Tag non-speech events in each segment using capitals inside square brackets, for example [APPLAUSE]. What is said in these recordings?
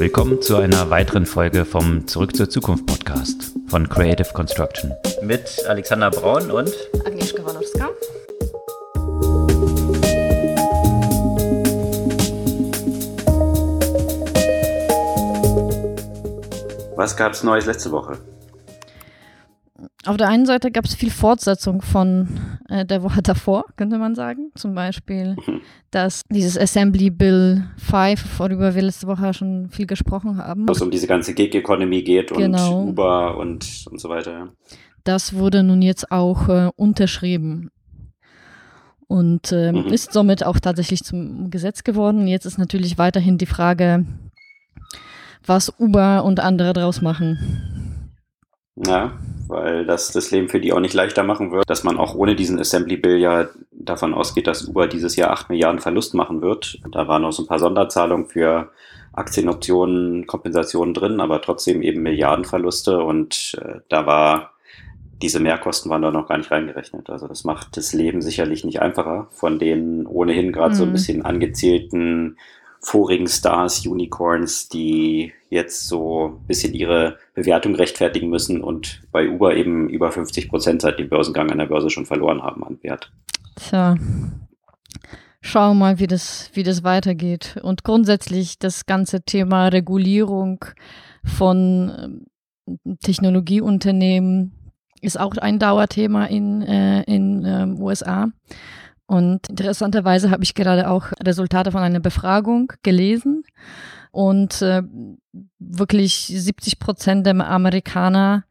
Willkommen zu einer weiteren Folge vom Zurück zur Zukunft Podcast von Creative Construction. Mit Alexander Braun und Agnieszka Walorska. Was gab es Neues letzte Woche? Auf der einen Seite gab es viel Fortsetzung von äh, der Woche davor, könnte man sagen. Zum Beispiel, mhm. dass dieses Assembly Bill 5, worüber wir letzte Woche schon viel gesprochen haben. Wo es um diese ganze Gig Economy geht genau. und Uber und, und so weiter. Das wurde nun jetzt auch äh, unterschrieben und äh, mhm. ist somit auch tatsächlich zum Gesetz geworden. Jetzt ist natürlich weiterhin die Frage, was Uber und andere draus machen. Ja, weil das das Leben für die auch nicht leichter machen wird, dass man auch ohne diesen Assembly Bill ja davon ausgeht, dass Uber dieses Jahr 8 Milliarden Verlust machen wird. Da waren noch so ein paar Sonderzahlungen für Aktienoptionen, Kompensationen drin, aber trotzdem eben Milliardenverluste und äh, da war diese Mehrkosten waren da noch gar nicht reingerechnet. Also das macht das Leben sicherlich nicht einfacher von den ohnehin gerade mhm. so ein mhm. bisschen angezählten vorigen Stars, Unicorns, die jetzt so ein bisschen ihre Bewertung rechtfertigen müssen und bei Uber eben über 50 Prozent seit dem Börsengang an der Börse schon verloren haben an Wert. Tja. Schauen wir mal, wie das, wie das weitergeht. Und grundsätzlich das ganze Thema Regulierung von ähm, Technologieunternehmen ist auch ein Dauerthema in, äh, in äh, USA. Und interessanterweise habe ich gerade auch Resultate von einer Befragung gelesen. Und äh, wirklich 70 Prozent der Amerikaner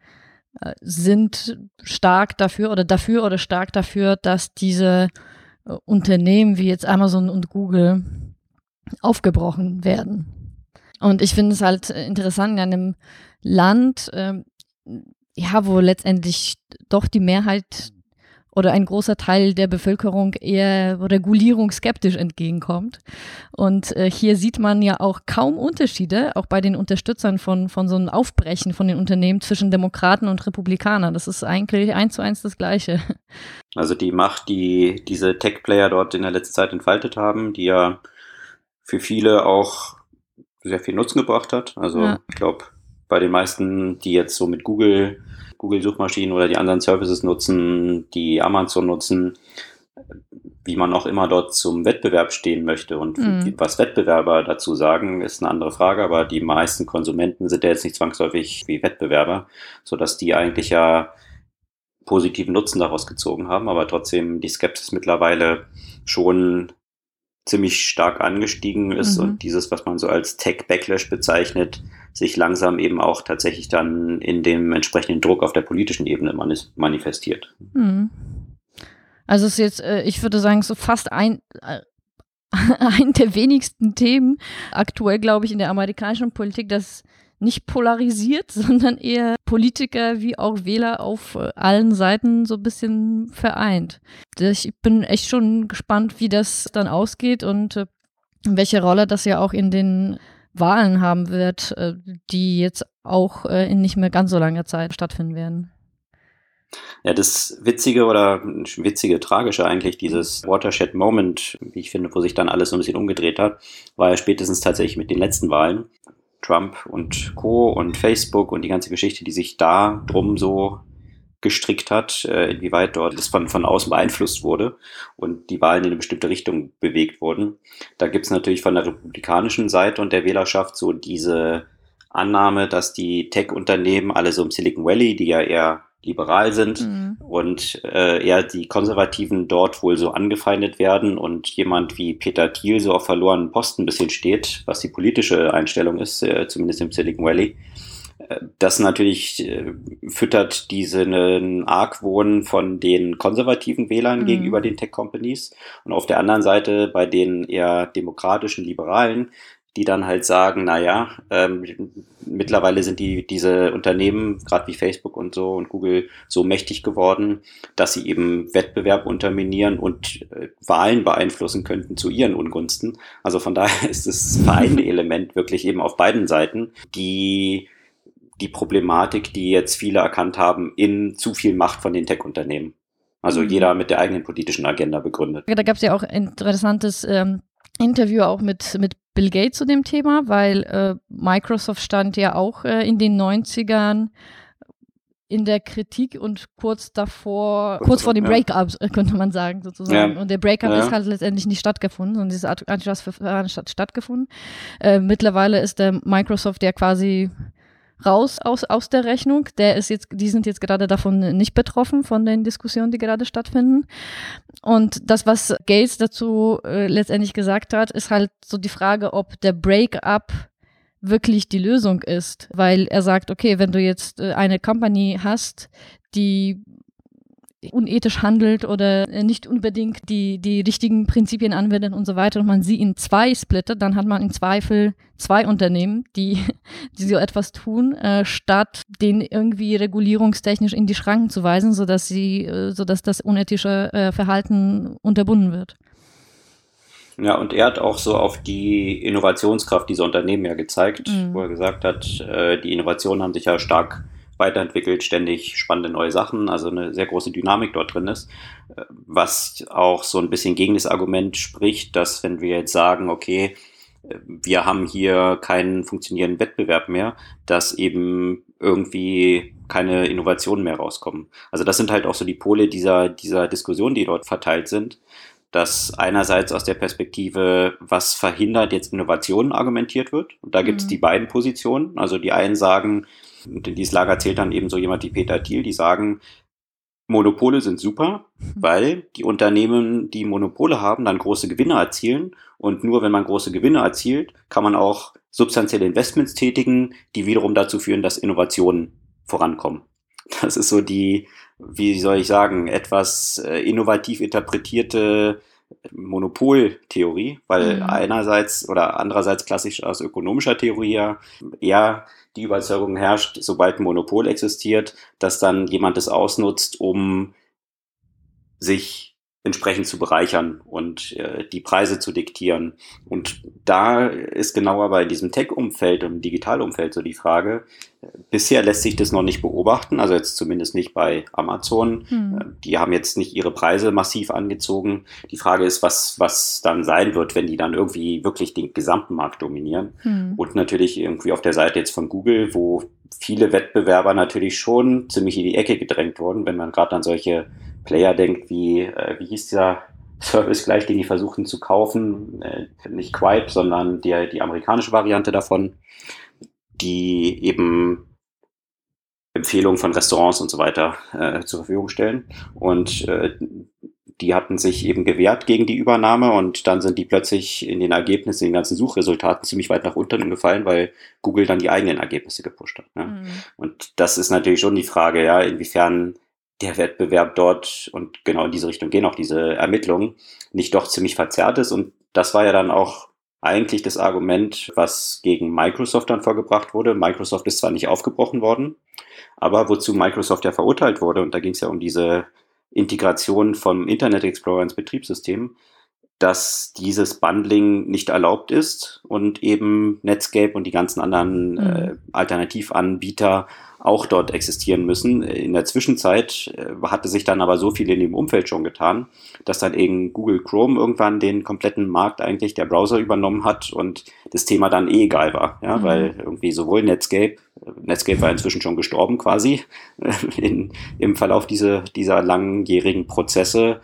äh, sind stark dafür oder dafür oder stark dafür, dass diese äh, Unternehmen wie jetzt Amazon und Google aufgebrochen werden. Und ich finde es halt interessant in einem Land, ähm, ja, wo letztendlich doch die Mehrheit oder ein großer Teil der Bevölkerung eher Regulierung skeptisch entgegenkommt. Und äh, hier sieht man ja auch kaum Unterschiede, auch bei den Unterstützern von, von so einem Aufbrechen von den Unternehmen zwischen Demokraten und Republikanern. Das ist eigentlich eins zu eins das Gleiche. Also die Macht, die diese Tech-Player dort in der letzten Zeit entfaltet haben, die ja für viele auch sehr viel Nutzen gebracht hat. Also ja. ich glaube, bei den meisten, die jetzt so mit Google Google-Suchmaschinen oder die anderen Services nutzen, die Amazon nutzen, wie man auch immer dort zum Wettbewerb stehen möchte. Und mhm. was Wettbewerber dazu sagen, ist eine andere Frage, aber die meisten Konsumenten sind ja jetzt nicht zwangsläufig wie Wettbewerber, sodass die eigentlich ja positiven Nutzen daraus gezogen haben, aber trotzdem die Skepsis mittlerweile schon ziemlich stark angestiegen ist mhm. und dieses, was man so als Tech-Backlash bezeichnet, sich langsam eben auch tatsächlich dann in dem entsprechenden Druck auf der politischen Ebene manifestiert. Mhm. Also es ist jetzt, äh, ich würde sagen, so fast ein, äh, [LAUGHS] ein der wenigsten Themen aktuell, glaube ich, in der amerikanischen Politik, das nicht polarisiert, [LAUGHS] sondern eher Politiker wie auch Wähler auf äh, allen Seiten so ein bisschen vereint. Ich bin echt schon gespannt, wie das dann ausgeht und welche Rolle das ja auch in den Wahlen haben wird, äh, die jetzt auch äh, in nicht mehr ganz so langer Zeit stattfinden werden. Ja, das Witzige oder witzige, tragische eigentlich, dieses Watershed Moment, wie ich finde, wo sich dann alles so ein bisschen umgedreht hat, war ja spätestens tatsächlich mit den letzten Wahlen. Trump und Co. und Facebook und die ganze Geschichte, die sich da drum so gestrickt hat, äh, inwieweit dort das von, von außen beeinflusst wurde und die Wahlen in eine bestimmte Richtung bewegt wurden. Da gibt es natürlich von der republikanischen Seite und der Wählerschaft so diese Annahme, dass die Tech-Unternehmen alle so im Silicon Valley, die ja eher liberal sind mhm. und äh, eher die Konservativen dort wohl so angefeindet werden und jemand wie Peter Thiel so auf verlorenen Posten ein bisschen steht, was die politische Einstellung ist, äh, zumindest im Silicon Valley das natürlich äh, füttert diesen Argwohn von den konservativen Wählern mhm. gegenüber den Tech-Companies und auf der anderen Seite bei den eher demokratischen Liberalen, die dann halt sagen, naja, ähm, mittlerweile sind die diese Unternehmen, gerade wie Facebook und so und Google, so mächtig geworden, dass sie eben Wettbewerb unterminieren und äh, Wahlen beeinflussen könnten zu ihren Ungunsten. Also von [LAUGHS] daher ist das vereinende Element wirklich eben auf beiden Seiten, die die Problematik, die jetzt viele erkannt haben, in zu viel Macht von den Tech-Unternehmen. Also mhm. jeder mit der eigenen politischen Agenda begründet. Da gab es ja auch interessantes ähm, Interview auch mit, mit Bill Gates zu dem Thema, weil äh, Microsoft stand ja auch äh, in den 90ern in der Kritik und kurz davor, kurz, vor dem ja. Breakup, äh, [LAUGHS] könnte man sagen, sozusagen. Ja. Und der Breakup ja. ist halt letztendlich nicht stattgefunden und dieses Antitrust-Verfahren hat stattgefunden. Äh, mittlerweile ist der Microsoft ja quasi raus aus, aus der Rechnung. Der ist jetzt, die sind jetzt gerade davon nicht betroffen, von den Diskussionen, die gerade stattfinden. Und das, was Gates dazu äh, letztendlich gesagt hat, ist halt so die Frage, ob der Breakup wirklich die Lösung ist, weil er sagt, okay, wenn du jetzt äh, eine Company hast, die unethisch handelt oder nicht unbedingt die, die richtigen Prinzipien anwendet und so weiter und man sie in zwei splittet, dann hat man im Zweifel zwei Unternehmen, die, [LAUGHS] die so etwas tun, äh, statt den irgendwie regulierungstechnisch in die Schranken zu weisen, sodass sie, äh, sodass das unethische äh, Verhalten unterbunden wird. Ja, und er hat auch so auf die Innovationskraft dieser Unternehmen ja gezeigt, mhm. wo er gesagt hat, äh, die Innovationen haben sich ja stark weiterentwickelt, ständig spannende neue Sachen, also eine sehr große Dynamik dort drin ist, was auch so ein bisschen gegen das Argument spricht, dass wenn wir jetzt sagen, okay, wir haben hier keinen funktionierenden Wettbewerb mehr, dass eben irgendwie keine Innovationen mehr rauskommen. Also das sind halt auch so die Pole dieser, dieser Diskussion, die dort verteilt sind dass einerseits aus der Perspektive, was verhindert jetzt Innovationen, argumentiert wird. Und da gibt es mhm. die beiden Positionen. Also die einen sagen, und in dieses Lager zählt dann eben so jemand wie Peter Thiel, die sagen, Monopole sind super, mhm. weil die Unternehmen, die Monopole haben, dann große Gewinne erzielen. Und nur wenn man große Gewinne erzielt, kann man auch substanzielle Investments tätigen, die wiederum dazu führen, dass Innovationen vorankommen. Das ist so die, wie soll ich sagen, etwas äh, innovativ interpretierte Monopoltheorie, weil mhm. einerseits oder andererseits klassisch aus ökonomischer Theorie ja eher die Überzeugung herrscht, sobald ein Monopol existiert, dass dann jemand es ausnutzt, um sich entsprechend zu bereichern und äh, die Preise zu diktieren. Und da ist genau aber in diesem Tech-Umfeld, im Digitalumfeld so die Frage, bisher lässt sich das noch nicht beobachten, also jetzt zumindest nicht bei Amazon. Hm. Die haben jetzt nicht ihre Preise massiv angezogen. Die Frage ist, was, was dann sein wird, wenn die dann irgendwie wirklich den gesamten Markt dominieren. Hm. Und natürlich irgendwie auf der Seite jetzt von Google, wo viele Wettbewerber natürlich schon ziemlich in die Ecke gedrängt wurden, wenn man gerade an solche Player denkt, wie, äh, wie hieß dieser [LAUGHS] Service gleich, den die versuchen zu kaufen, äh, nicht Quipe, sondern die, die amerikanische Variante davon, die eben Empfehlungen von Restaurants und so weiter äh, zur Verfügung stellen. Und äh, die hatten sich eben gewehrt gegen die Übernahme und dann sind die plötzlich in den Ergebnissen, in den ganzen Suchresultaten ziemlich weit nach unten gefallen, weil Google dann die eigenen Ergebnisse gepusht hat. Ja. Mhm. Und das ist natürlich schon die Frage, ja, inwiefern der Wettbewerb dort und genau in diese Richtung gehen auch diese Ermittlungen nicht doch ziemlich verzerrt ist. Und das war ja dann auch eigentlich das Argument, was gegen Microsoft dann vorgebracht wurde. Microsoft ist zwar nicht aufgebrochen worden, aber wozu Microsoft ja verurteilt wurde, und da ging es ja um diese Integration vom Internet Explorer ins Betriebssystem, dass dieses Bundling nicht erlaubt ist und eben Netscape und die ganzen anderen mhm. äh, Alternativanbieter auch dort existieren müssen. In der Zwischenzeit äh, hatte sich dann aber so viel in dem Umfeld schon getan, dass dann eben Google Chrome irgendwann den kompletten Markt eigentlich der Browser übernommen hat und das Thema dann eh egal war, ja, mhm. weil irgendwie sowohl Netscape, Netscape war inzwischen schon gestorben quasi [LAUGHS] in, im Verlauf dieser, dieser langjährigen Prozesse,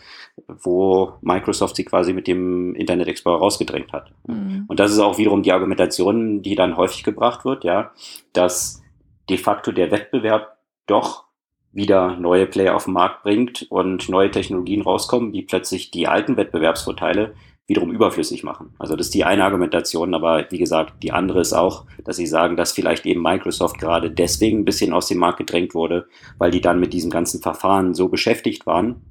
wo Microsoft sie quasi mit dem Internet Explorer rausgedrängt hat. Mhm. Und das ist auch wiederum die Argumentation, die dann häufig gebracht wird, ja, dass de facto der Wettbewerb doch wieder neue Player auf den Markt bringt und neue Technologien rauskommen, die plötzlich die alten Wettbewerbsvorteile wiederum überflüssig machen. Also das ist die eine Argumentation, aber wie gesagt, die andere ist auch, dass sie sagen, dass vielleicht eben Microsoft gerade deswegen ein bisschen aus dem Markt gedrängt wurde, weil die dann mit diesem ganzen Verfahren so beschäftigt waren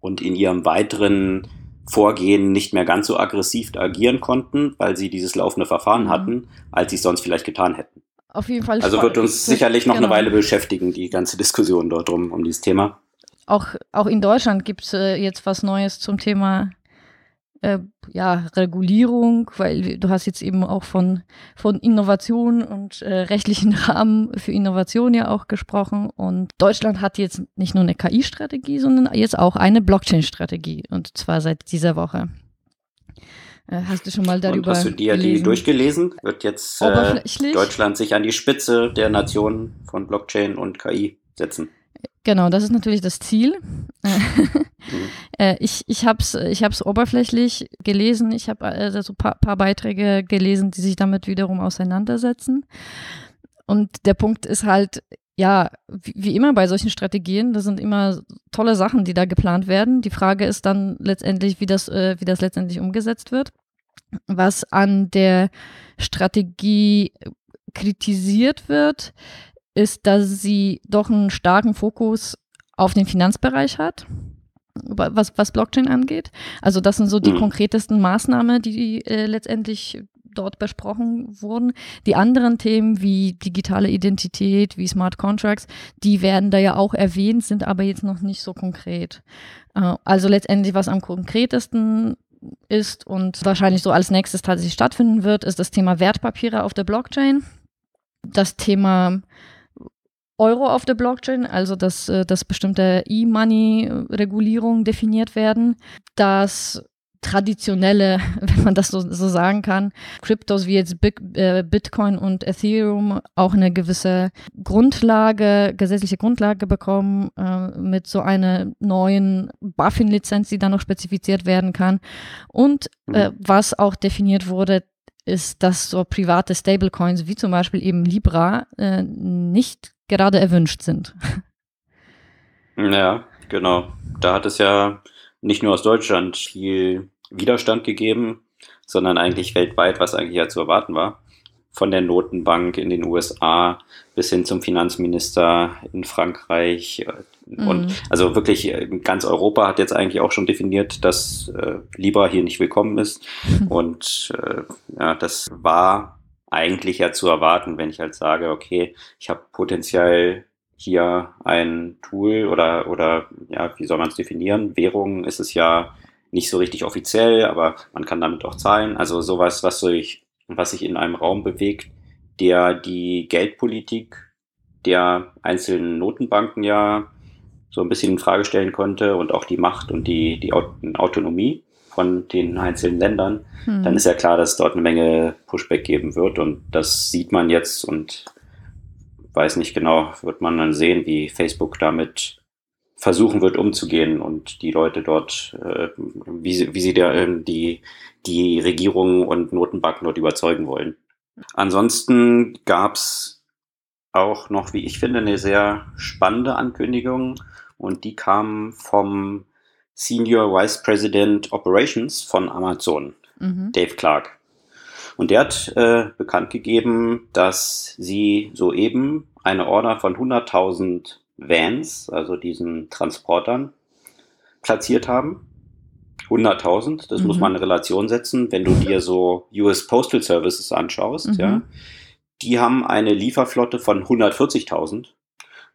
und in ihrem weiteren Vorgehen nicht mehr ganz so aggressiv agieren konnten, weil sie dieses laufende Verfahren mhm. hatten, als sie es sonst vielleicht getan hätten auf jeden Fall. Also wird uns sicherlich noch genau. eine Weile beschäftigen, die ganze Diskussion dort drum, um dieses Thema. Auch, auch in Deutschland gibt es äh, jetzt was Neues zum Thema äh, ja, Regulierung, weil du hast jetzt eben auch von, von Innovation und äh, rechtlichen [LAUGHS] Rahmen für Innovation ja auch gesprochen. Und Deutschland hat jetzt nicht nur eine KI-Strategie, sondern jetzt auch eine Blockchain-Strategie und zwar seit dieser Woche. Äh, hast du schon mal darüber Und hast du dir gelesen? die durchgelesen? Wird jetzt äh, Deutschland sich an die Spitze der Nation von Blockchain und KI setzen? Genau, das ist natürlich das Ziel. mhm. [LAUGHS] Äh, ich ich habe es ich hab's oberflächlich gelesen. Ich habe also ein paar, paar Beiträge gelesen, die sich damit wiederum auseinandersetzen. Und der Punkt ist halt, ja, wie, wie immer bei solchen Strategien, das sind immer tolle Sachen, die da geplant werden. Die Frage ist dann letztendlich, wie das, äh, wie das letztendlich umgesetzt wird. Was an der Strategie kritisiert wird, ist, dass sie doch einen starken Fokus auf den Finanzbereich hat, was, was Blockchain angeht. Also das sind so die mhm. konkretesten Maßnahmen, die äh, letztendlich dort besprochen wurden. Die anderen Themen wie digitale Identität, wie Smart Contracts, die werden da ja auch erwähnt, sind aber jetzt noch nicht so konkret. Äh, also letztendlich, was am konkretesten ist und wahrscheinlich so als nächstes tatsächlich stattfinden wird, ist das Thema Wertpapiere auf der Blockchain. Das Thema Euro auf der Blockchain, also dass, äh, dass bestimmte E-Money-Regulierungen definiert werden, dass traditionelle, [LAUGHS] wenn man das so, so sagen kann, Kryptos wie jetzt äh, Bitcoin und Ethereum auch eine gewisse Grundlage, gesetzliche Grundlage bekommen äh, mit so einer neuen BaFin-Lizenz, die dann noch spezifiziert werden kann. Und äh, mhm. was auch definiert wurde, ist, dass so private Stablecoins wie zum Beispiel eben Libra äh, nicht gerade erwünscht sind. Ja, genau. Da hat es ja nicht nur aus Deutschland viel Widerstand gegeben, sondern eigentlich weltweit, was eigentlich ja zu erwarten war. Von der Notenbank in den USA bis hin zum Finanzminister in Frankreich. Mhm. Und also wirklich ganz Europa hat jetzt eigentlich auch schon definiert, dass äh, Libra hier nicht willkommen ist. Und äh, ja, das war eigentlich ja zu erwarten, wenn ich halt sage, okay, ich habe potenziell hier ein Tool oder, oder ja, wie soll man es definieren? Währung ist es ja nicht so richtig offiziell, aber man kann damit auch zahlen. Also sowas, was sich, was sich in einem Raum bewegt, der die Geldpolitik der einzelnen Notenbanken ja so ein bisschen in Frage stellen konnte und auch die Macht und die, die Autonomie von den einzelnen Ländern, hm. dann ist ja klar, dass es dort eine Menge Pushback geben wird und das sieht man jetzt und weiß nicht genau, wird man dann sehen, wie Facebook damit versuchen wird umzugehen und die Leute dort, äh, wie, sie, wie sie der, äh, die, die Regierung und Notenbanken dort überzeugen wollen. Ansonsten gab's auch noch, wie ich finde, eine sehr spannende Ankündigung und die kam vom Senior Vice President Operations von Amazon, mhm. Dave Clark. Und der hat äh, bekannt gegeben, dass sie soeben eine Order von 100.000 Vans, also diesen Transportern, platziert haben. 100.000, das mhm. muss man in Relation setzen. Wenn du dir so US Postal Services anschaust, mhm. ja, die haben eine Lieferflotte von 140.000.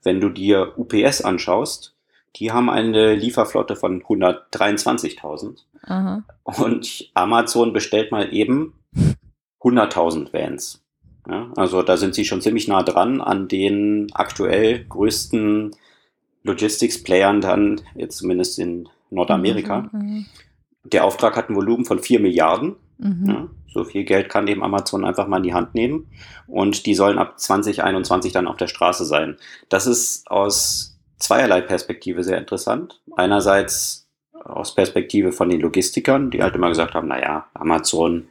Wenn du dir UPS anschaust, die haben eine Lieferflotte von 123.000. Und Amazon bestellt mal eben 100.000 Vans. Ja, also da sind sie schon ziemlich nah dran an den aktuell größten Logistics-Playern dann, jetzt zumindest in Nordamerika. Mhm, mhm. Der Auftrag hat ein Volumen von 4 Milliarden. Mhm. Ja, so viel Geld kann dem Amazon einfach mal in die Hand nehmen. Und die sollen ab 2021 dann auf der Straße sein. Das ist aus zweierlei Perspektive sehr interessant. Einerseits aus Perspektive von den Logistikern, die halt immer gesagt haben, naja, Amazon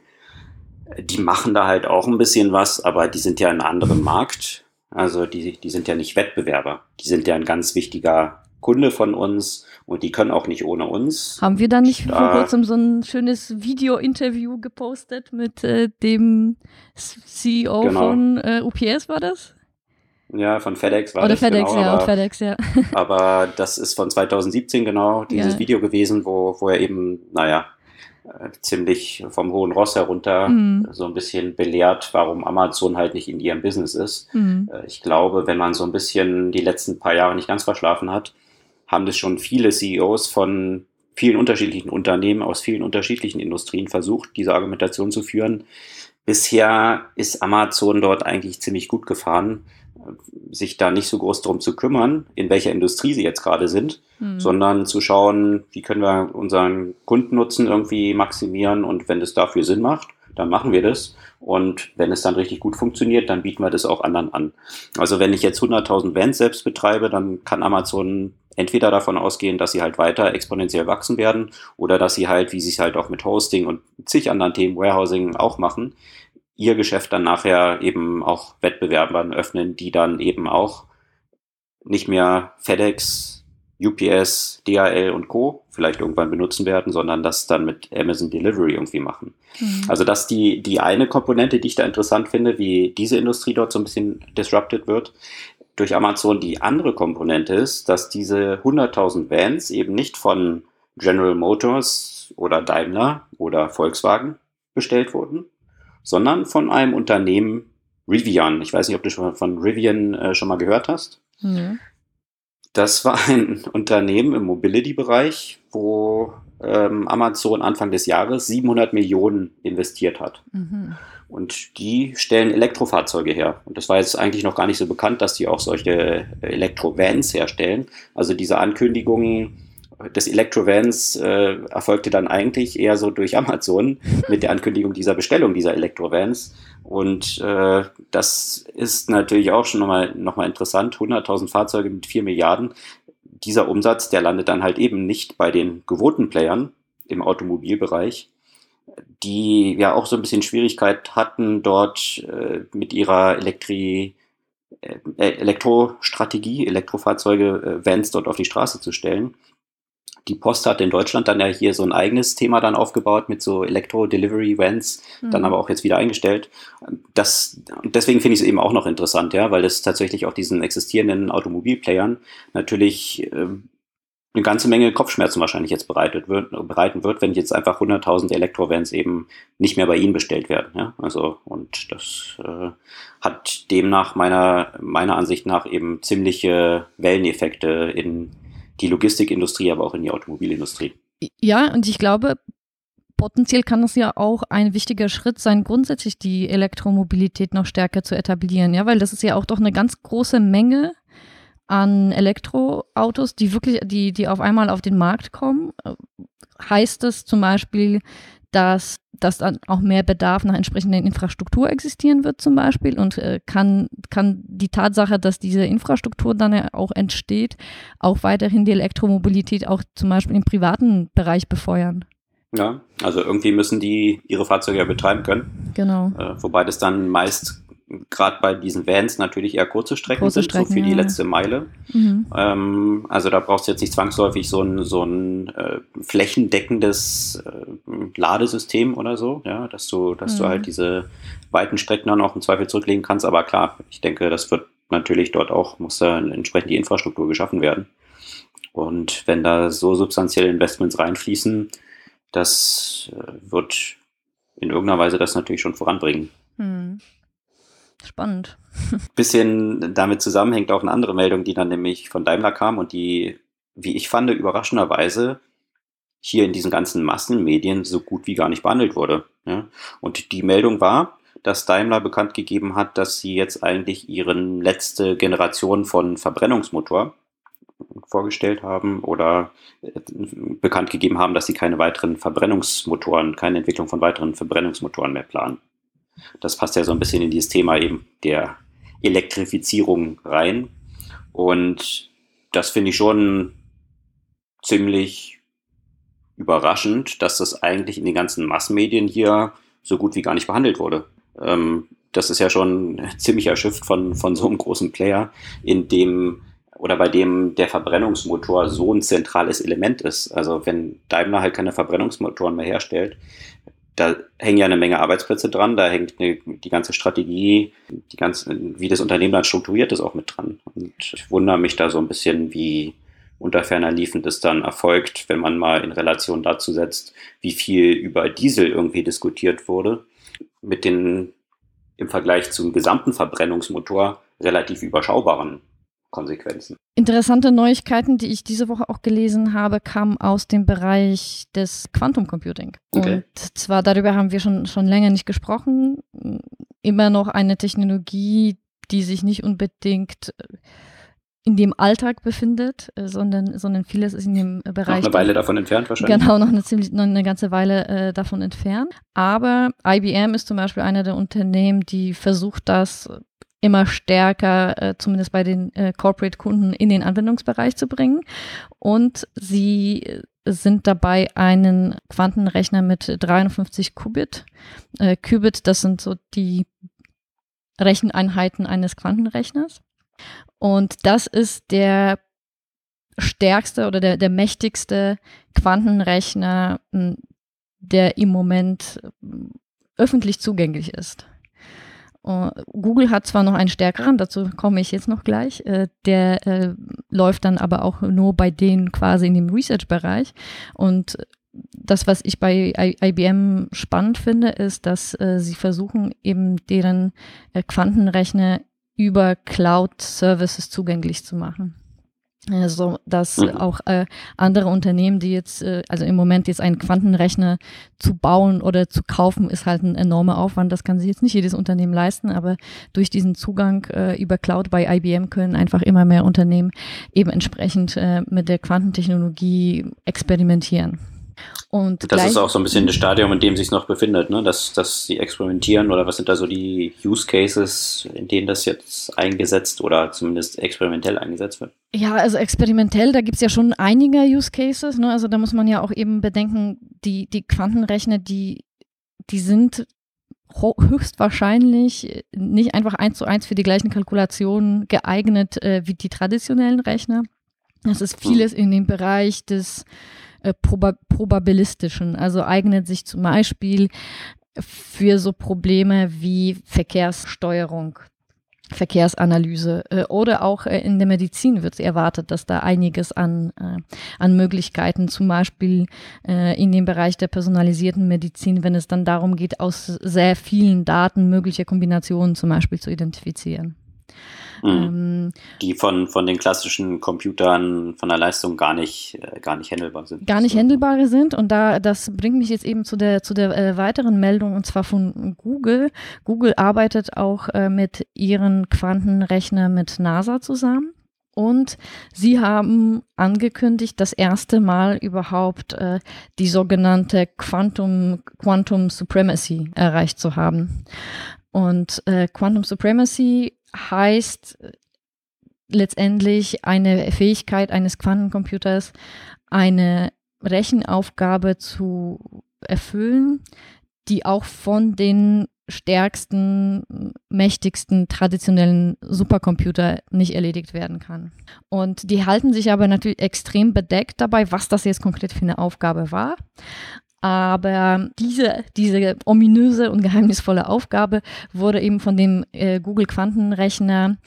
die machen da halt auch ein bisschen was, aber die sind ja in einem anderen Markt. Also die, die sind ja nicht Wettbewerber. Die sind ja ein ganz wichtiger Kunde von uns und die können auch nicht ohne uns. Haben wir da nicht da, vor kurzem so ein schönes Video-Interview gepostet mit äh, dem CEO genau. von äh, UPS, war das? Ja, von FedEx war Oder das. Oder FedEx, genau, ja, aber, FedEx, ja. [LAUGHS] aber das ist von 2017 genau, dieses ja. Video gewesen, wo, wo er eben, naja, ziemlich vom hohen Ross herunter mhm. so ein bisschen belehrt, warum Amazon halt nicht in ihrem Business ist. Mhm. Äh, ich glaube, wenn man so ein bisschen die letzten paar Jahre nicht ganz verschlafen hat, haben das schon viele CEOs von vielen unterschiedlichen Unternehmen aus vielen unterschiedlichen Industrien versucht, diese Argumentation zu führen. Bisher ist Amazon dort eigentlich ziemlich gut gefahren. Sich da nicht so groß drum zu kümmern, in welcher Industrie sie jetzt gerade sind, mhm. sondern zu schauen, wie können wir unseren Kundennutzen irgendwie maximieren und wenn es dafür Sinn macht, dann machen wir das. Und wenn es dann richtig gut funktioniert, dann bieten wir das auch anderen an. Also wenn ich jetzt 100.000 Vans selbst betreibe, dann kann Amazon entweder davon ausgehen, dass sie halt weiter exponentiell wachsen werden oder dass sie halt, wie sie es halt auch mit Hosting und zig anderen Themen, Warehousing auch machen, ihr Geschäft dann nachher eben auch Wettbewerbern öffnen, die dann eben auch nicht mehr FedEx, UPS, DHL und Co. vielleicht irgendwann benutzen werden, sondern das dann mit Amazon Delivery irgendwie machen. Mhm. Also das ist die, die eine Komponente, die ich da interessant finde, wie diese Industrie dort so ein bisschen disrupted wird durch Amazon. Die andere Komponente ist, dass diese 100.000 Vans eben nicht von General Motors oder Daimler oder Volkswagen bestellt wurden, sondern von einem Unternehmen Rivian. Ich weiß nicht, ob du schon von Rivian äh, schon mal gehört hast. Mhm. Das war ein [LAUGHS] Unternehmen im Mobility-Bereich, wo ähm, Amazon Anfang des Jahres 700 Millionen investiert hat. Mhm. Und die stellen Elektrofahrzeuge her. Und das war jetzt eigentlich noch gar nicht so bekannt, dass die auch solche Elektrovans herstellen. Also diese Ankündigungen des Elektrovans äh, erfolgte dann eigentlich eher so durch Amazon [LAUGHS] mit der Ankündigung dieser Bestellung dieser Elektrovans. Und äh, das ist natürlich auch schon nochmal noch mal interessant. 100.000 Fahrzeuge mit 4 Milliarden. Dieser Umsatz, der landet dann halt eben nicht bei den gewohnten Playern im Automobilbereich, die ja auch so ein bisschen Schwierigkeit hatten, dort äh, mit ihrer Elektri äh, Elektrostrategie, Elektrofahrzeuge, äh, Vans dort auf die Straße zu stellen die Post hat in Deutschland dann ja hier so ein eigenes Thema dann aufgebaut mit so Elektro-Delivery-Vans, mhm. dann aber auch jetzt wieder eingestellt. Das, deswegen finde ich es eben auch noch interessant, ja, weil das tatsächlich auch diesen existierenden Automobilplayern natürlich äh, eine ganze Menge Kopfschmerzen wahrscheinlich jetzt bereitet wird, bereiten wird, wenn jetzt einfach 100.000 Elektrovans eben nicht mehr bei ihnen bestellt werden. Ja? Also, und das äh, hat demnach meiner, meiner Ansicht nach eben ziemliche Welleneffekte in die Logistikindustrie, aber auch in die Automobilindustrie. Ja, und ich glaube, potenziell kann es ja auch ein wichtiger Schritt sein, grundsätzlich die Elektromobilität noch stärker zu etablieren, ja, weil das ist ja auch doch eine ganz große Menge an Elektroautos, die wirklich, die, die auf einmal auf den Markt kommen. Heißt es zum Beispiel, dass, dass dann auch mehr Bedarf nach entsprechender Infrastruktur existieren wird zum Beispiel und äh, kann, kann die Tatsache, dass diese Infrastruktur dann ja auch entsteht, auch weiterhin die Elektromobilität auch zum Beispiel im privaten Bereich befeuern. Ja, also irgendwie müssen die ihre Fahrzeuge ja betreiben können. Genau. Äh, wobei das dann meist gerade bei diesen Vans natürlich eher kurze Strecken kurze sind, Strecken, so für die letzte Meile. Mhm. Ähm, also da brauchst du jetzt nicht zwangsläufig so ein, so ein äh, flächendeckendes äh, Ladesystem oder so, ja, dass du, dass mhm. du halt diese weiten Strecken dann auch im Zweifel zurücklegen kannst. Aber klar, ich denke, das wird natürlich dort auch, muss da entsprechend die Infrastruktur geschaffen werden. Und wenn da so substanzielle Investments reinfließen, das äh, wird in irgendeiner Weise das natürlich schon voranbringen. Mhm. Spannend. [LAUGHS] Bisschen damit zusammenhängt auch eine andere Meldung, die dann nämlich von Daimler kam und die, wie ich fand, überraschenderweise hier in diesen ganzen Massenmedien so gut wie gar nicht behandelt wurde. Ja? Und die Meldung war, dass Daimler bekannt gegeben hat, dass sie jetzt eigentlich ihren letzte Generation von Verbrennungsmotor vorgestellt haben oder äh, bekannt gegeben haben, dass sie keine weiteren Verbrennungsmotoren, keine Entwicklung von weiteren Verbrennungsmotoren mehr planen. Das passt ja so ein bisschen in dieses Thema eben der Elektrifizierung rein. Und das finde ich schon ziemlich überraschend, dass das eigentlich in den ganzen Massenmedien hier so gut wie gar nicht behandelt wurde. Ähm, das ist ja schon [LAUGHS] ein ziemlicher Shift von, von so einem großen Player, in dem oder bei dem der Verbrennungsmotor so ein zentrales Element ist. Also wenn Daimler halt keine Verbrennungsmotoren mehr herstellt, da hängen ja eine Menge Arbeitsplätze dran, da hängt eine, die ganze Strategie, die ganze, wie das Unternehmen dann strukturiert ist, auch mit dran. Und ich wundere mich da so ein bisschen, wie unter ferner Liefen das dann erfolgt, wenn man mal in Relation dazu setzt, wie viel über Diesel irgendwie diskutiert wurde, mit den im Vergleich zum gesamten Verbrennungsmotor relativ überschaubaren Konsequenzen. Interessante Neuigkeiten, die ich diese Woche auch gelesen habe, kamen aus dem Bereich des Quantum Computing. Okay. Und zwar darüber haben wir schon, schon länger nicht gesprochen. Immer noch eine Technologie, die sich nicht unbedingt in dem Alltag befindet, äh, sondern, sondern vieles ist in dem Bereich. Noch eine Weile davon entfernt wahrscheinlich. Genau, noch eine, ziemlich, noch eine ganze Weile äh, davon entfernt. Aber IBM ist zum Beispiel einer der Unternehmen, die versucht, das immer stärker, äh, zumindest bei den äh, Corporate-Kunden, in den Anwendungsbereich zu bringen. Und sie sind dabei, einen Quantenrechner mit 53 Qubit. Äh, Qubit, das sind so die Recheneinheiten eines Quantenrechners. Und das ist der stärkste oder der, der mächtigste Quantenrechner, der im Moment öffentlich zugänglich ist. Uh, Google hat zwar noch einen stärkeren, dazu komme ich jetzt noch gleich, äh, der äh, läuft dann aber auch nur bei denen quasi in dem Research-Bereich. Und das, was ich bei IBM spannend finde, ist, dass äh, sie versuchen, eben deren äh, Quantenrechner über Cloud-Services zugänglich zu machen. Also, dass mhm. auch äh, andere Unternehmen, die jetzt, äh, also im Moment jetzt einen Quantenrechner zu bauen oder zu kaufen, ist halt ein enormer Aufwand. Das kann sich jetzt nicht jedes Unternehmen leisten, aber durch diesen Zugang äh, über Cloud bei IBM können einfach immer mehr Unternehmen eben entsprechend äh, mit der Quantentechnologie experimentieren. Und das ist auch so ein bisschen das Stadium, in dem sich noch befindet, ne? dass, dass sie experimentieren oder was sind da so die Use Cases, in denen das jetzt eingesetzt oder zumindest experimentell eingesetzt wird? Ja, also experimentell, da gibt es ja schon einige Use Cases. Ne? Also da muss man ja auch eben bedenken, die, die Quantenrechner, die, die sind höchstwahrscheinlich nicht einfach eins zu eins für die gleichen Kalkulationen geeignet äh, wie die traditionellen Rechner. Das ist hm. vieles in dem Bereich des äh, proba probabilistischen. Also eignet sich zum Beispiel für so Probleme wie Verkehrssteuerung. Verkehrsanalyse äh, oder auch äh, in der Medizin wird erwartet, dass da einiges an, äh, an Möglichkeiten, zum Beispiel äh, in dem Bereich der personalisierten Medizin, wenn es dann darum geht, aus sehr vielen Daten mögliche Kombinationen zum Beispiel zu identifizieren. Mhm. Ähm, die von, von den klassischen Computern von der Leistung gar nicht, äh, gar nicht handelbar sind. Gar nicht handelbare sind. Und da, das bringt mich jetzt eben zu der, zu der äh, weiteren Meldung und zwar von Google. Google arbeitet auch äh, mit ihren Quantenrechner mit NASA zusammen. Und sie haben angekündigt, das erste Mal überhaupt äh, die sogenannte Quantum, Quantum Supremacy erreicht zu haben. Und äh, Quantum Supremacy heißt letztendlich eine Fähigkeit eines Quantencomputers, eine Rechenaufgabe zu erfüllen, die auch von den stärksten, mächtigsten traditionellen Supercomputer nicht erledigt werden kann. Und die halten sich aber natürlich extrem bedeckt dabei, was das jetzt konkret für eine Aufgabe war. Aber diese, diese ominöse und geheimnisvolle Aufgabe wurde eben von dem äh, Google Quantenrechner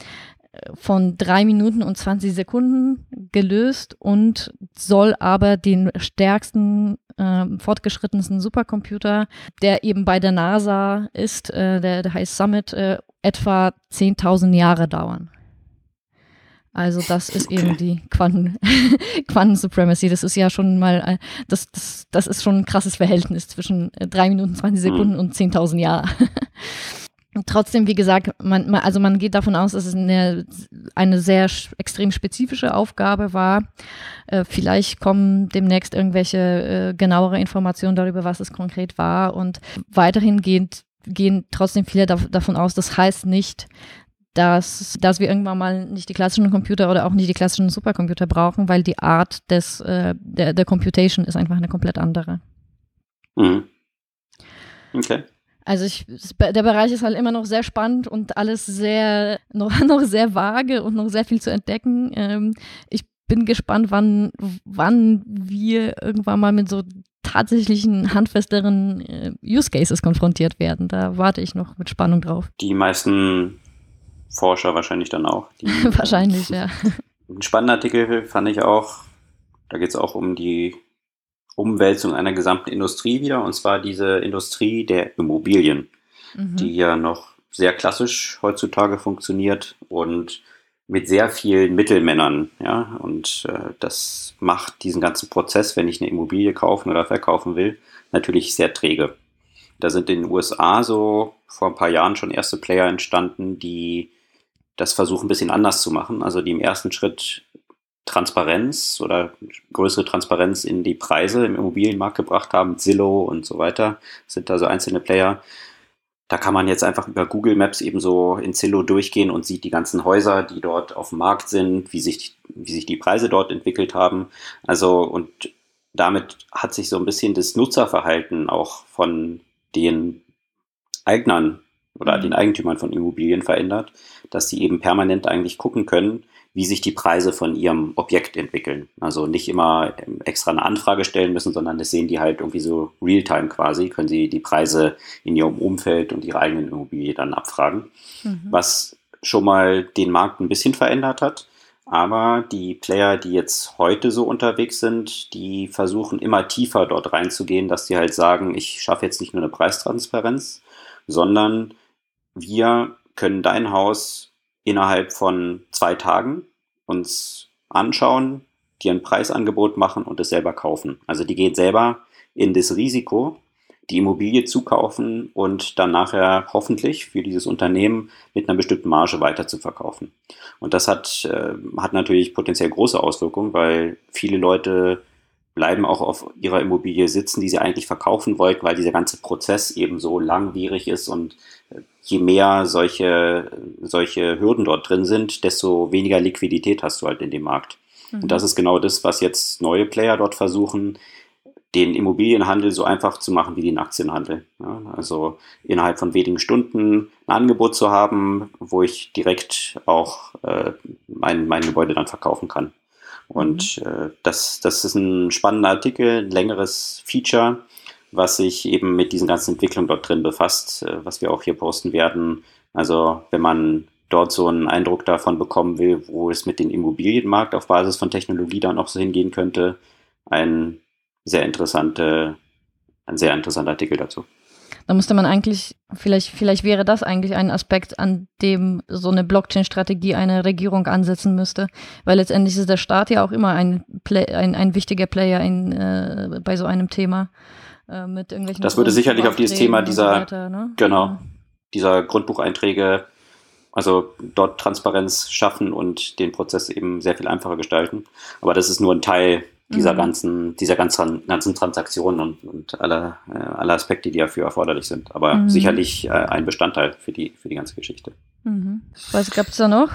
äh, von drei Minuten und 20 Sekunden gelöst und soll aber den stärksten, äh, fortgeschrittensten Supercomputer, der eben bei der NASA ist, äh, der, der heißt Summit, äh, etwa 10.000 Jahre dauern. Also das ist okay. eben die Quanten, [LAUGHS] Quanten Supremacy. Das ist ja schon mal, äh, das, das, das ist schon ein krasses Verhältnis zwischen 3 äh, Minuten 20 mhm. Sekunden und 10.000 Jahren. [LAUGHS] Trotzdem, wie gesagt, man, man, also man geht davon aus, dass es eine, eine sehr extrem spezifische Aufgabe war. Äh, vielleicht kommen demnächst irgendwelche äh, genauere Informationen darüber, was es konkret war. Und weiterhin geht, gehen trotzdem viele da, davon aus, das heißt nicht, dass, dass wir irgendwann mal nicht die klassischen Computer oder auch nicht die klassischen Supercomputer brauchen, weil die Art des, äh, der, der Computation ist einfach eine komplett andere. Mhm. Okay. Also ich, der Bereich ist halt immer noch sehr spannend und alles sehr, [LAUGHS] noch, noch sehr vage und noch sehr viel zu entdecken. Ähm, ich bin gespannt, wann, wann wir irgendwann mal mit so tatsächlichen handfesteren äh, Use Cases konfrontiert werden. Da warte ich noch mit Spannung drauf. Die meisten Forscher wahrscheinlich dann auch. Die, [LAUGHS] wahrscheinlich, ja. Ein spannender Artikel fand ich auch, da geht es auch um die Umwälzung einer gesamten Industrie wieder, und zwar diese Industrie der Immobilien, mhm. die ja noch sehr klassisch heutzutage funktioniert und mit sehr vielen Mittelmännern, ja, und äh, das macht diesen ganzen Prozess, wenn ich eine Immobilie kaufen oder verkaufen will, natürlich sehr träge. Da sind in den USA so vor ein paar Jahren schon erste Player entstanden, die das versuchen ein bisschen anders zu machen. Also die im ersten Schritt Transparenz oder größere Transparenz in die Preise im Immobilienmarkt gebracht haben, Zillow und so weiter, sind da so einzelne Player. Da kann man jetzt einfach über Google Maps eben so in Zillow durchgehen und sieht die ganzen Häuser, die dort auf dem Markt sind, wie sich, wie sich die Preise dort entwickelt haben. Also, und damit hat sich so ein bisschen das Nutzerverhalten auch von den Eignern oder den Eigentümern von Immobilien verändert, dass sie eben permanent eigentlich gucken können, wie sich die Preise von ihrem Objekt entwickeln. Also nicht immer extra eine Anfrage stellen müssen, sondern das sehen die halt irgendwie so real-time quasi, können sie die Preise in ihrem Umfeld und ihrer eigenen Immobilie dann abfragen, mhm. was schon mal den Markt ein bisschen verändert hat. Aber die Player, die jetzt heute so unterwegs sind, die versuchen immer tiefer dort reinzugehen, dass die halt sagen, ich schaffe jetzt nicht nur eine Preistransparenz, sondern wir können dein Haus innerhalb von zwei Tagen uns anschauen, dir ein Preisangebot machen und es selber kaufen. Also die gehen selber in das Risiko, die Immobilie zukaufen und dann nachher hoffentlich für dieses Unternehmen mit einer bestimmten Marge weiter zu verkaufen. Und das hat, äh, hat natürlich potenziell große Auswirkungen, weil viele Leute bleiben auch auf ihrer Immobilie sitzen, die sie eigentlich verkaufen wollten, weil dieser ganze Prozess eben so langwierig ist und je mehr solche, solche Hürden dort drin sind, desto weniger Liquidität hast du halt in dem Markt. Mhm. Und das ist genau das, was jetzt neue Player dort versuchen, den Immobilienhandel so einfach zu machen wie den Aktienhandel. Ja, also innerhalb von wenigen Stunden ein Angebot zu haben, wo ich direkt auch äh, mein, mein Gebäude dann verkaufen kann. Und mhm. äh, das, das ist ein spannender Artikel, ein längeres Feature, was sich eben mit diesen ganzen Entwicklungen dort drin befasst, äh, was wir auch hier posten werden. Also wenn man dort so einen Eindruck davon bekommen will, wo es mit dem Immobilienmarkt auf Basis von Technologie dann auch so hingehen könnte, ein sehr interessante, ein sehr interessanter Artikel dazu. Da müsste man eigentlich, vielleicht, vielleicht wäre das eigentlich ein Aspekt, an dem so eine Blockchain-Strategie eine Regierung ansetzen müsste. Weil letztendlich ist der Staat ja auch immer ein, Play, ein, ein wichtiger Player in, äh, bei so einem Thema. Äh, mit irgendwelchen das würde sicherlich auf dieses Thema dieser, weiter, ne? genau, ja. dieser Grundbucheinträge, also dort Transparenz schaffen und den Prozess eben sehr viel einfacher gestalten. Aber das ist nur ein Teil dieser mhm. ganzen, dieser ganzen, ganzen Transaktionen und, und aller, äh, aller Aspekte, die dafür erforderlich sind. Aber mhm. sicherlich äh, ein Bestandteil für die, für die ganze Geschichte. Mhm. Was gab es da noch?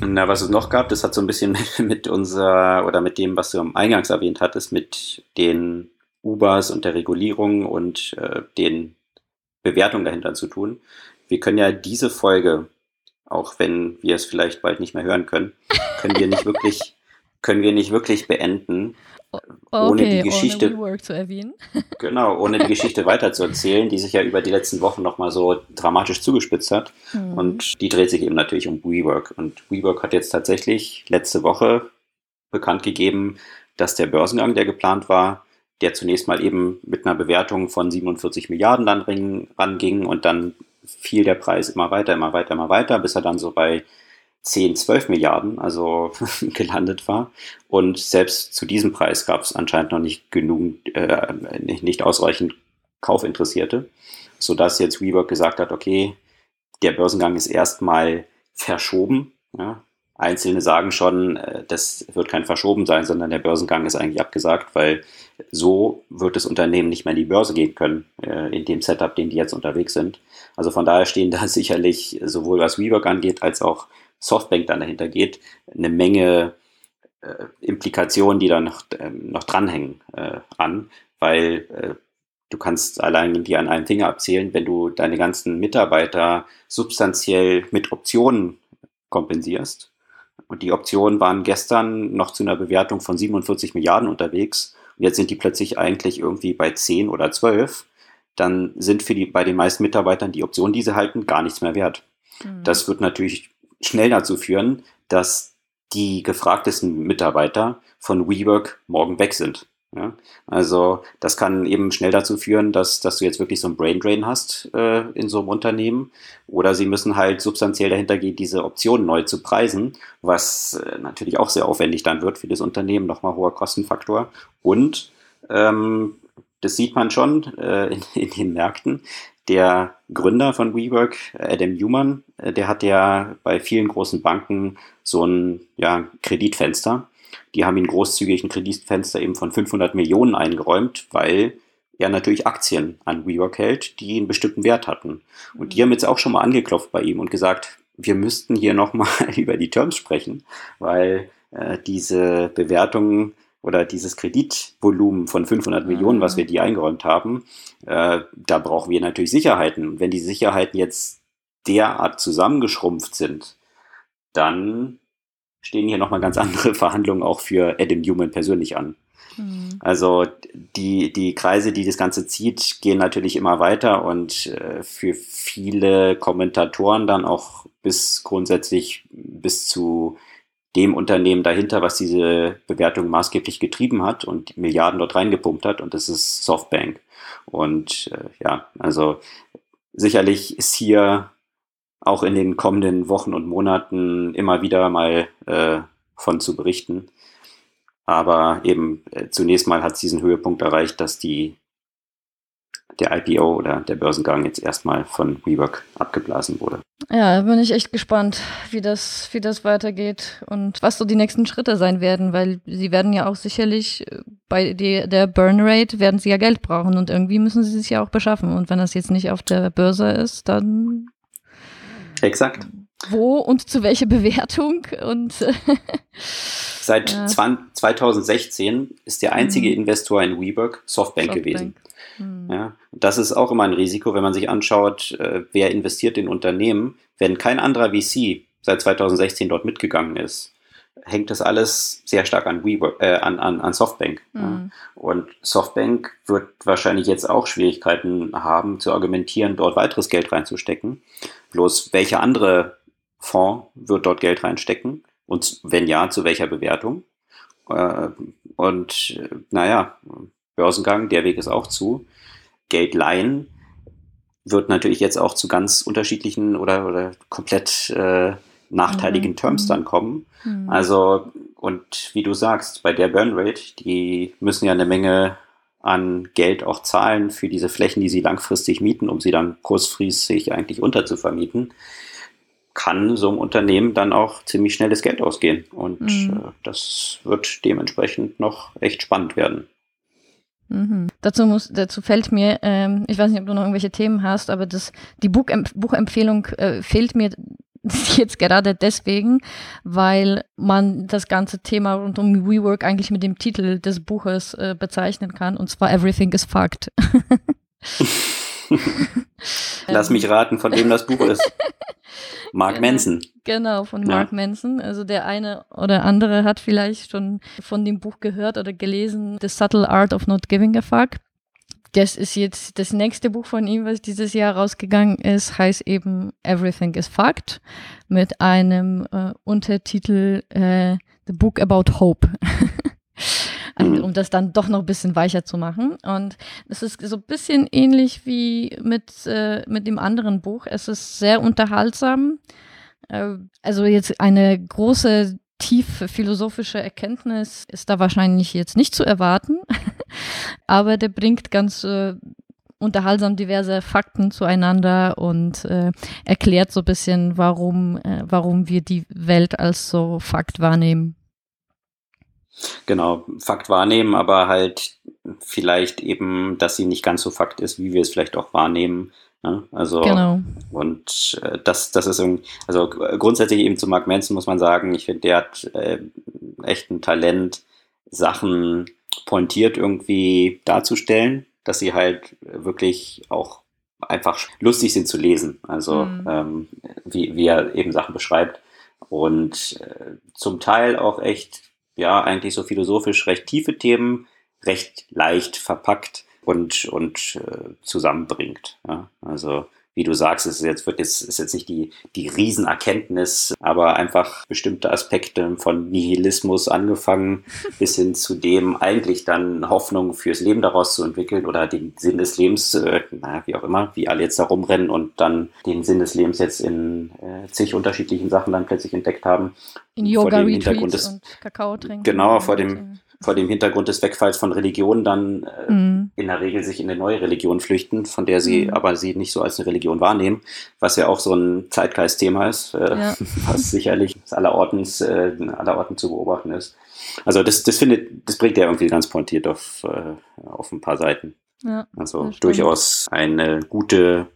Na, was es noch gab, das hat so ein bisschen mit, [LAUGHS] mit unserer oder mit dem, was du am Eingangs erwähnt hattest, mit den Ubers und der Regulierung und äh, den Bewertungen dahinter zu tun. Wir können ja diese Folge, auch wenn wir es vielleicht bald nicht mehr hören können, können wir nicht wirklich [LAUGHS] können wir nicht wirklich beenden, ohne okay, die Geschichte ohne zu erwähnen. [LAUGHS] genau, ohne die Geschichte weiterzuerzählen, die sich ja über die letzten Wochen nochmal so dramatisch zugespitzt hat. Mhm. Und die dreht sich eben natürlich um WeWork. Und WeWork hat jetzt tatsächlich letzte Woche bekannt gegeben, dass der Börsengang, der geplant war, der zunächst mal eben mit einer Bewertung von 47 Milliarden dann ranging und dann fiel der Preis immer weiter, immer weiter, immer weiter, bis er dann so bei 10, 12 Milliarden, also [LAUGHS] gelandet war. Und selbst zu diesem Preis gab es anscheinend noch nicht genug, äh, nicht, nicht ausreichend Kaufinteressierte, sodass jetzt WeWork gesagt hat, okay, der Börsengang ist erstmal verschoben. Ja. Einzelne sagen schon, äh, das wird kein verschoben sein, sondern der Börsengang ist eigentlich abgesagt, weil so wird das Unternehmen nicht mehr in die Börse gehen können, äh, in dem Setup, den die jetzt unterwegs sind. Also von daher stehen da [LAUGHS] sicherlich sowohl was WeWork angeht, als auch Softbank dann dahinter geht, eine Menge äh, Implikationen, die da noch, äh, noch dranhängen an, weil du kannst allein die an einem Finger abzählen, wenn du deine ganzen Mitarbeiter substanziell mit Optionen kompensierst. Und die Optionen waren gestern noch zu einer Bewertung von 47 Milliarden unterwegs. Und jetzt sind die plötzlich eigentlich irgendwie bei 10 oder 12. Dann sind für die, bei den meisten Mitarbeitern die Optionen, die sie halten, gar nichts mehr wert. Mhm. Das wird natürlich schnell dazu führen, dass die gefragtesten Mitarbeiter von WeWork morgen weg sind. Ja? Also das kann eben schnell dazu führen, dass, dass du jetzt wirklich so ein Brain Drain hast äh, in so einem Unternehmen. Oder sie müssen halt substanziell dahinter gehen, diese Optionen neu zu preisen, was äh, natürlich auch sehr aufwendig dann wird für das Unternehmen, nochmal hoher Kostenfaktor. Und ähm, das sieht man schon äh, in, in den Märkten der Gründer von WeWork, Adam Newman, äh, der hat ja bei vielen großen Banken so ein ja, Kreditfenster. Die haben ihn großzügig ein Kreditfenster eben von 500 Millionen eingeräumt, weil er natürlich Aktien an WeWork hält, die einen bestimmten Wert hatten. Und die haben jetzt auch schon mal angeklopft bei ihm und gesagt, wir müssten hier nochmal [LAUGHS] über die Terms sprechen, weil äh, diese Bewertungen oder dieses Kreditvolumen von 500 Millionen, was wir die eingeräumt haben, äh, da brauchen wir natürlich Sicherheiten. Und wenn die Sicherheiten jetzt derart zusammengeschrumpft sind, dann stehen hier nochmal ganz [LAUGHS] andere Verhandlungen auch für Adam Newman persönlich an. Mhm. Also die, die Kreise, die das Ganze zieht, gehen natürlich immer weiter und äh, für viele Kommentatoren dann auch bis grundsätzlich bis zu dem Unternehmen dahinter, was diese Bewertung maßgeblich getrieben hat und Milliarden dort reingepumpt hat, und das ist Softbank. Und äh, ja, also sicherlich ist hier auch in den kommenden Wochen und Monaten immer wieder mal äh, von zu berichten. Aber eben äh, zunächst mal hat es diesen Höhepunkt erreicht, dass die der IPO oder der Börsengang jetzt erstmal von WeWork abgeblasen wurde. Ja, bin ich echt gespannt, wie das, wie das weitergeht und was so die nächsten Schritte sein werden, weil sie werden ja auch sicherlich äh, bei die, der Burn Rate werden sie ja Geld brauchen und irgendwie müssen sie es ja auch beschaffen. Und wenn das jetzt nicht auf der Börse ist, dann. Exakt. Wo und zu welcher Bewertung und. Seit ja. 2016 ist der einzige mhm. Investor in WeWork Softbank, Softbank. gewesen. Mhm. Ja, das ist auch immer ein Risiko, wenn man sich anschaut, äh, wer investiert in Unternehmen. Wenn kein anderer VC seit 2016 dort mitgegangen ist, hängt das alles sehr stark an, WeWork, äh, an, an, an Softbank. Mhm. Und Softbank wird wahrscheinlich jetzt auch Schwierigkeiten haben, zu argumentieren, dort weiteres Geld reinzustecken. Bloß welcher andere Fonds wird dort Geld reinstecken? Und wenn ja, zu welcher Bewertung? Äh, und naja, Börsengang, der Weg ist auch zu. Geld leihen wird natürlich jetzt auch zu ganz unterschiedlichen oder, oder komplett äh, nachteiligen mhm. Terms dann kommen. Mhm. Also, und wie du sagst, bei der Burnrate, die müssen ja eine Menge an Geld auch zahlen für diese Flächen, die sie langfristig mieten, um sie dann kurzfristig eigentlich unterzuvermieten, kann so ein Unternehmen dann auch ziemlich schnelles Geld ausgehen. Und mhm. äh, das wird dementsprechend noch echt spannend werden. Mhm. Dazu, muss, dazu fällt mir, ähm, ich weiß nicht, ob du noch irgendwelche Themen hast, aber das, die Buchemp Buchempfehlung äh, fehlt mir [LAUGHS] jetzt gerade deswegen, weil man das ganze Thema rund um WeWork eigentlich mit dem Titel des Buches äh, bezeichnen kann, und zwar Everything is Fucked. [LAUGHS] Lass mich raten, von wem das Buch ist. [LAUGHS] Mark Manson. Genau, von Mark ja. Manson. Also der eine oder andere hat vielleicht schon von dem Buch gehört oder gelesen, The Subtle Art of Not Giving a Fuck. Das ist jetzt das nächste Buch von ihm, was dieses Jahr rausgegangen ist, heißt eben Everything is Fucked mit einem äh, Untertitel äh, The Book About Hope. [LAUGHS] Mhm. um das dann doch noch ein bisschen weicher zu machen. Und es ist so ein bisschen ähnlich wie mit, äh, mit dem anderen Buch. Es ist sehr unterhaltsam. Äh, also jetzt eine große tief philosophische Erkenntnis ist da wahrscheinlich jetzt nicht zu erwarten, [LAUGHS] aber der bringt ganz äh, unterhaltsam diverse Fakten zueinander und äh, erklärt so ein bisschen, warum, äh, warum wir die Welt als so Fakt wahrnehmen. Genau, Fakt wahrnehmen, aber halt vielleicht eben, dass sie nicht ganz so Fakt ist, wie wir es vielleicht auch wahrnehmen. Ne? Also genau. und äh, das, das ist irgendwie, also grundsätzlich eben zu Mark Manson muss man sagen, ich finde, der hat äh, echt ein Talent, Sachen pointiert irgendwie darzustellen, dass sie halt wirklich auch einfach lustig sind zu lesen. Also mhm. ähm, wie, wie er eben Sachen beschreibt. Und äh, zum Teil auch echt ja eigentlich so philosophisch recht tiefe Themen recht leicht verpackt und, und äh, zusammenbringt. Ja? Also wie du sagst, es ist jetzt, wird jetzt, ist jetzt nicht die, die Riesenerkenntnis, aber einfach bestimmte Aspekte von Nihilismus angefangen [LAUGHS] bis hin zu dem eigentlich dann Hoffnung fürs Leben daraus zu entwickeln oder den Sinn des Lebens, äh, naja, wie auch immer, wie alle jetzt da rumrennen und dann den Sinn des Lebens jetzt in äh, zig unterschiedlichen Sachen dann plötzlich entdeckt haben. In Yoga-Retreats und Kakao trinken. Genau, vor dem, vor dem Hintergrund des Wegfalls von Religionen dann äh, mhm. in der Regel sich in eine neue Religion flüchten, von der sie mhm. aber sie nicht so als eine Religion wahrnehmen, was ja auch so ein Zeitgeistthema ist, äh, ja. [LAUGHS] was sicherlich allerortens, äh, allerorten zu beobachten ist. Also das, das findet, das bringt ja irgendwie ganz pointiert auf, äh, auf ein paar Seiten. Ja, also durchaus eine gute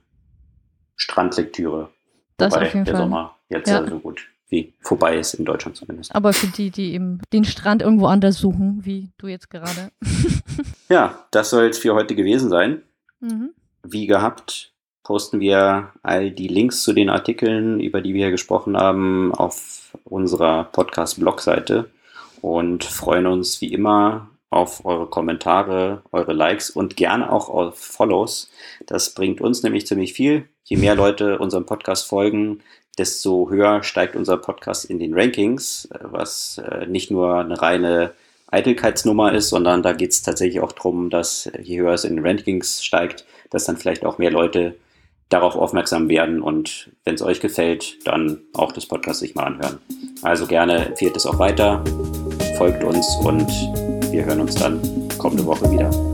Strandlektüre. Das Wobei auf jeden der Fall. Sommer jetzt ja. so gut wie vorbei ist in Deutschland zumindest. Aber für die, die eben den Strand irgendwo anders suchen, wie du jetzt gerade. [LAUGHS] ja, das soll es für heute gewesen sein. Mhm. Wie gehabt, posten wir all die Links zu den Artikeln, über die wir hier gesprochen haben, auf unserer Podcast-Blog-Seite und freuen uns wie immer auf eure Kommentare, eure Likes und gerne auch auf Follows. Das bringt uns nämlich ziemlich viel. Je mehr Leute unserem Podcast folgen, desto höher steigt unser Podcast in den Rankings, äh, was äh, nicht nur eine reine Eitelkeitsnummer ist, sondern da geht es tatsächlich auch darum, dass je höher es in den Rankings steigt, dass dann vielleicht auch mehr Leute darauf aufmerksam werden und wenn es euch gefällt, dann auch das Podcast sich mal anhören. Also gerne empfiehlt es auch weiter, folgt uns und wir hören uns dann kommende Woche wieder.